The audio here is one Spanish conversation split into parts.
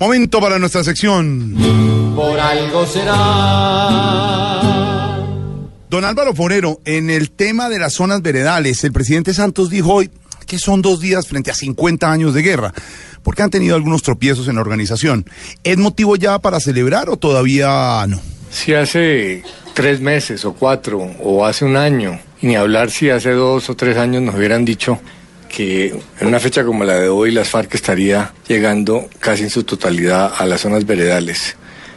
Momento para nuestra sección. Por algo será. Don Álvaro Forero, en el tema de las zonas veredales, el presidente Santos dijo hoy que son dos días frente a 50 años de guerra, porque han tenido algunos tropiezos en la organización. ¿Es motivo ya para celebrar o todavía no? Si hace tres meses o cuatro o hace un año, y ni hablar si hace dos o tres años nos hubieran dicho que en una fecha como la de hoy las FARC estaría llegando casi en su totalidad a las zonas veredales,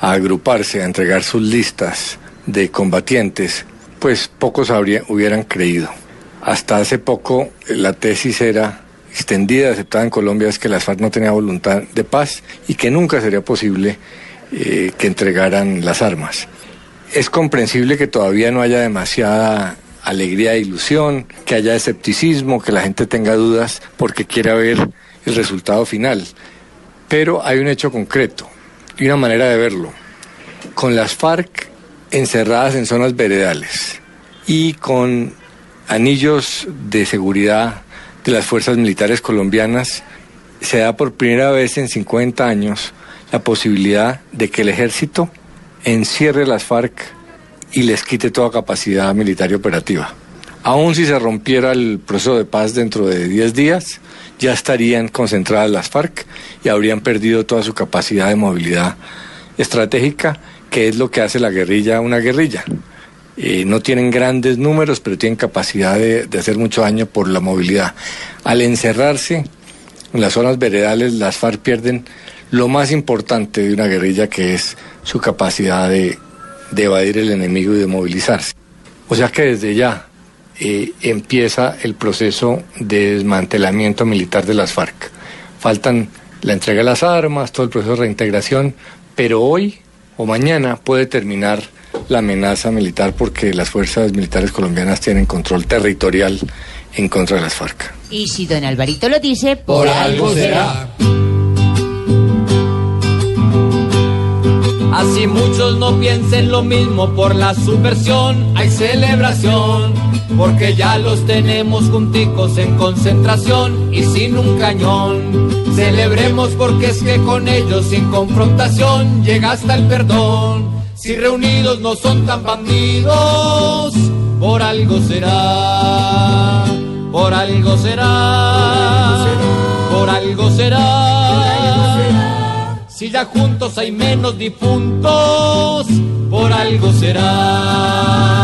a agruparse, a entregar sus listas de combatientes, pues pocos habría, hubieran creído. Hasta hace poco la tesis era extendida, aceptada en Colombia, es que las FARC no tenía voluntad de paz y que nunca sería posible eh, que entregaran las armas. Es comprensible que todavía no haya demasiada alegría e ilusión, que haya escepticismo, que la gente tenga dudas porque quiere ver el resultado final. Pero hay un hecho concreto y una manera de verlo. Con las FARC encerradas en zonas veredales y con anillos de seguridad de las fuerzas militares colombianas, se da por primera vez en 50 años la posibilidad de que el ejército encierre las FARC y les quite toda capacidad militar y operativa. Aún si se rompiera el proceso de paz dentro de 10 días, ya estarían concentradas las FARC y habrían perdido toda su capacidad de movilidad estratégica, que es lo que hace la guerrilla una guerrilla. Eh, no tienen grandes números, pero tienen capacidad de, de hacer mucho daño por la movilidad. Al encerrarse en las zonas veredales, las FARC pierden lo más importante de una guerrilla, que es su capacidad de de evadir el enemigo y de movilizarse. O sea que desde ya eh, empieza el proceso de desmantelamiento militar de las FARC. Faltan la entrega de las armas, todo el proceso de reintegración, pero hoy o mañana puede terminar la amenaza militar porque las fuerzas militares colombianas tienen control territorial en contra de las FARC. Y si don Alvarito lo dice, por, por algo será. Así muchos no piensen lo mismo por la subversión, hay celebración, porque ya los tenemos junticos en concentración y sin un cañón. Celebremos porque es que con ellos sin confrontación llega hasta el perdón. Si reunidos no son tan bandidos, por algo será, por algo será, por algo será. Si ya juntos hay menos difuntos, por algo será.